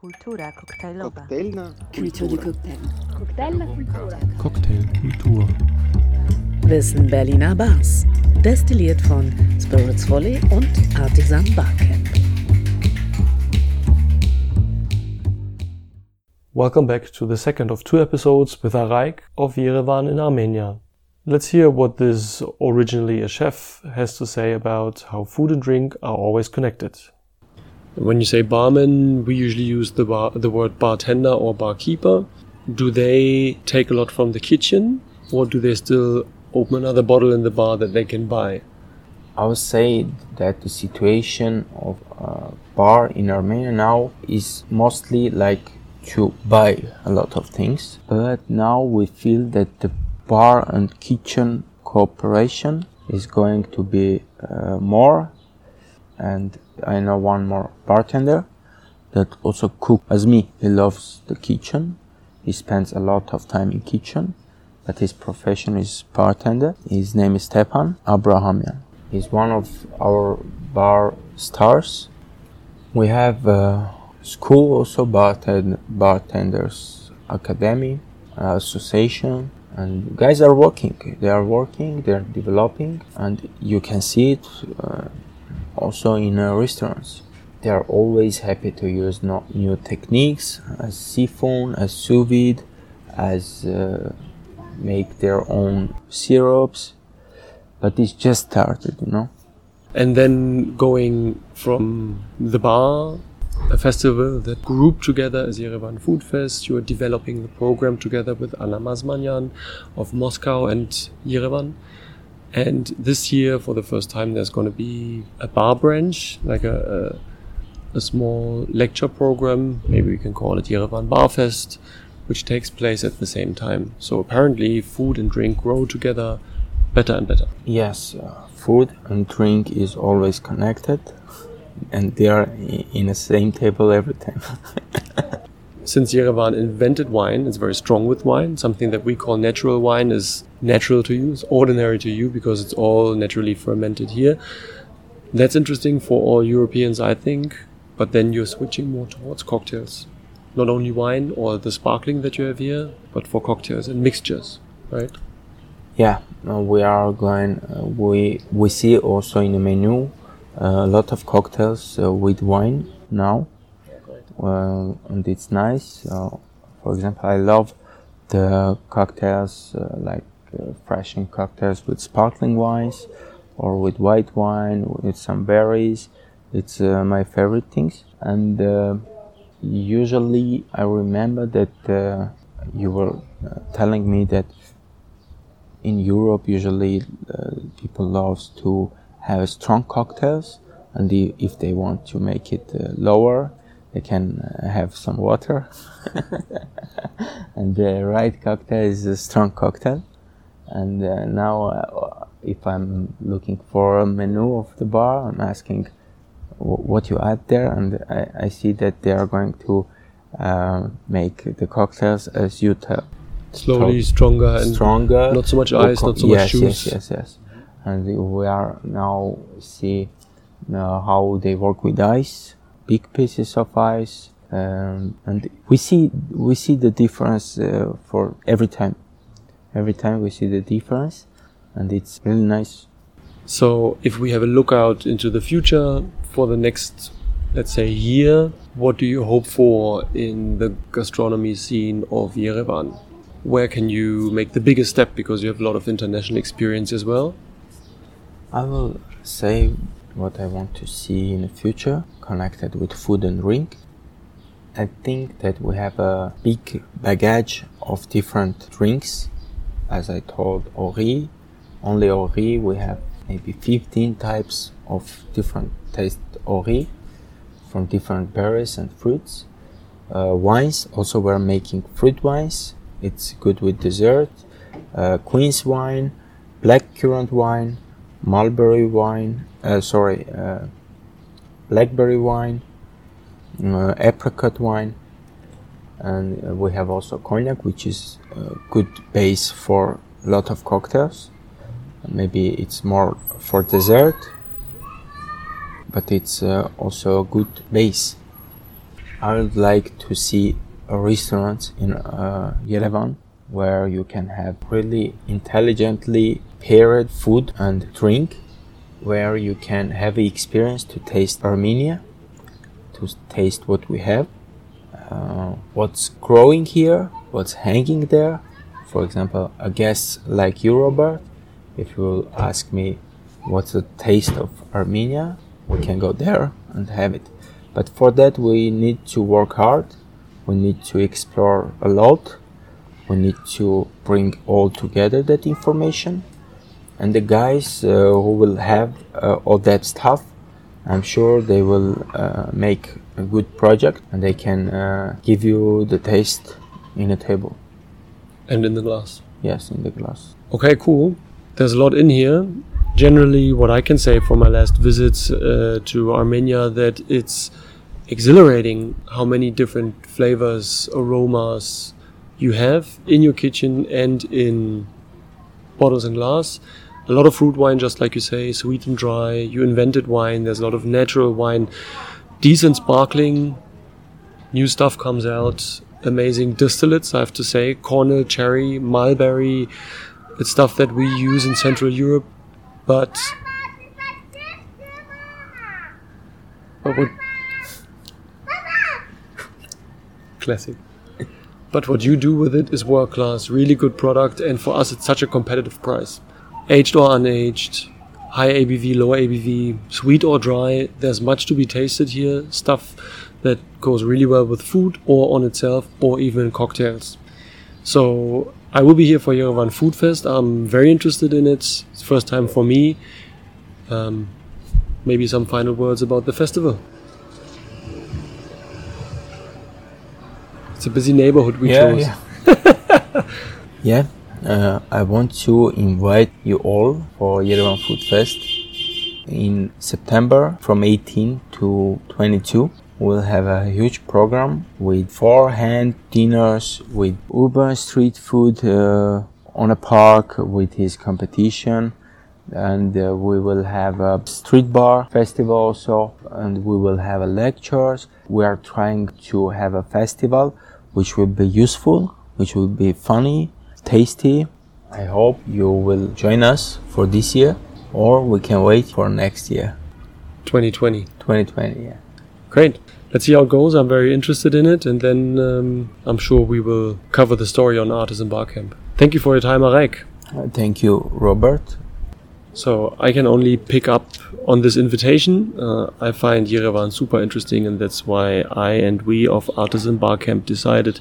Kultura koktajlowa. Koktajlna Culture du cocktail. Cocktailkultur. Wissen Berliner Bars. Destilliert von Spirits Volley und Artisan Barcamp. Welcome back to the second of two episodes with Araik of Yerevan in Armenia. Let's hear what this originally a chef has to say about how food and drink are always connected. When you say barman, we usually use the bar, the word bartender or barkeeper. Do they take a lot from the kitchen, or do they still open another bottle in the bar that they can buy? I would say that the situation of a bar in Armenia now is mostly like to buy a lot of things, but now we feel that the bar and kitchen cooperation is going to be uh, more. And I know one more bartender that also cook as me. He loves the kitchen. He spends a lot of time in kitchen, but his profession is bartender. His name is Stepan Abrahamian. He's one of our bar stars. We have a school also bartend- bartenders academy association and guys are working they are working they're developing and you can see it uh, also in uh, restaurants. They are always happy to use no, new techniques as siphon as sous vide as uh, make their own syrups. But it's just started you know? And then going from the bar, a festival that grouped together as Yerevan Food Fest, you are developing the program together with Anna Mazmanyan of Moscow and Yerevan. And this year, for the first time, there's going to be a bar branch, like a, a, a small lecture program. Maybe we can call it Yerevan Bar Fest, which takes place at the same time. So apparently, food and drink grow together better and better. Yes, uh, food and drink is always connected, and they are in the same table every time. since Yerevan invented wine, it's very strong with wine. Something that we call natural wine is natural to you, it's ordinary to you because it's all naturally fermented here. That's interesting for all Europeans, I think. But then you're switching more towards cocktails. Not only wine or the sparkling that you have here, but for cocktails and mixtures, right? yeah, uh, we are going. Uh, we we see also in the menu uh, a lot of cocktails uh, with wine now, and it's nice. Uh, for example, I love the cocktails uh, like uh, freshen cocktails with sparkling wines or with white wine with some berries. It's uh, my favorite things, and uh, usually I remember that uh, you were uh, telling me that in Europe usually uh, people love to have strong cocktails, and if they want to make it uh, lower, can uh, have some water. and the right cocktail is a strong cocktail. And uh, now, uh, if I'm looking for a menu of the bar, I'm asking wh- what you add there, and I, I see that they are going to uh, make the cocktails as you tell Slowly, Strong- stronger, and stronger. not so much ice, not so much yes, juice. Yes, yes, yes. And we are now see uh, how they work with ice, big pieces of ice, um, and we see we see the difference uh, for every time. Every time we see the difference, and it's really nice. So, if we have a look out into the future for the next, let's say, year, what do you hope for in the gastronomy scene of Yerevan? Where can you make the biggest step because you have a lot of international experience as well? I will say what I want to see in the future connected with food and drink. I think that we have a big baggage of different drinks. As I told oghi, only oghi, we have maybe 15 types of different taste oghi from different berries and fruits. Uh, wines, also we're making fruit wines. It's good with dessert. Uh, Queen's wine, black currant wine, mulberry wine, uh, sorry, uh, blackberry wine, uh, apricot wine, and we have also cognac, which is a good base for a lot of cocktails. Maybe it's more for dessert, but it's uh, also a good base. I would like to see a restaurant in uh, Yerevan where you can have really intelligently paired food and drink, where you can have the experience to taste Armenia, to taste what we have, uh, what's growing here, what's hanging there. For example, a guest like you, Robert, if you will ask me what's the taste of Armenia, we can go there and have it. But for that, we need to work hard. We need to explore a lot. We need to bring all together that information. And the guys uh, who will have uh, all that stuff, I'm sure they will uh, make a good project and they can uh, give you the taste in a table. And in the glass. Yes, in the glass. Okay, cool. There's a lot in here. Generally, what I can say from my last visits uh, to Armenia that it's exhilarating how many different flavors, aromas you have in your kitchen and in bottles and glass. A lot of fruit wine, just like you say, sweet and dry. You invented wine. There's a lot of natural wine, decent sparkling. New stuff comes out. Amazing distillates, I have to say. Cornel, cherry, mulberry. It's stuff that we use in Central Europe, but. but classic. But what you do with it is world class, really good product, and for us, it's such a competitive price. Aged or unaged, high ABV, low ABV, sweet or dry, there's much to be tasted here. Stuff that goes really well with food or on itself, or even cocktails. So I will be here for Yerevan Food Fest. I'm very interested in it. It's first time for me. Um, maybe some final words about the festival. It's a busy neighborhood we yeah, chose. yeah. yeah. Uh, I want to invite you all for Yerevan Food Fest in September from 18 to 22. We'll have a huge program with four hand dinners, with urban street food uh, on a park, with his competition, and uh, we will have a street bar festival also, and we will have a lectures. We are trying to have a festival which will be useful, which will be funny, tasty. I hope you will join us for this year, or we can wait for next year, 2020. 2020. Yeah. Great. Let's see how it goes. I'm very interested in it, and then um, I'm sure we will cover the story on Artisan Barcamp. Thank you for your time, Arek. Uh, thank you, Robert. So I can only pick up on this invitation. Uh, I find Yerevan super interesting, and that's why I and we of Artisan Barcamp decided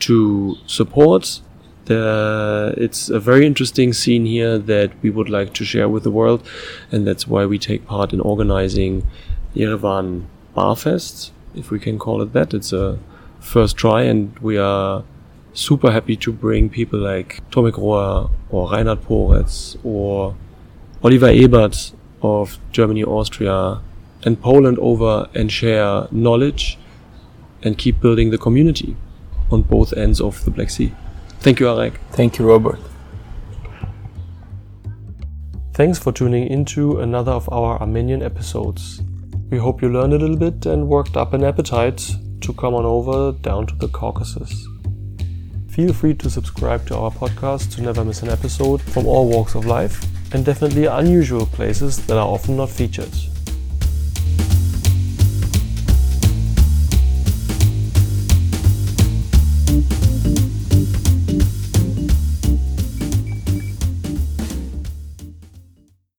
to support. The, it's a very interesting scene here that we would like to share with the world, and that's why we take part in organizing Yerevan Barfest, if we can call it that. It's a first try, and we are super happy to bring people like Tomek Rohr or Reinhard Pohorec or Oliver Ebert of Germany, Austria, and Poland over and share knowledge and keep building the community on both ends of the Black Sea. Thank you, Arek. Thank you, Robert. Thanks for tuning into another of our Armenian episodes. We hope you learned a little bit and worked up an appetite to come on over down to the Caucasus. Feel free to subscribe to our podcast to never miss an episode from all walks of life and definitely unusual places that are often not featured.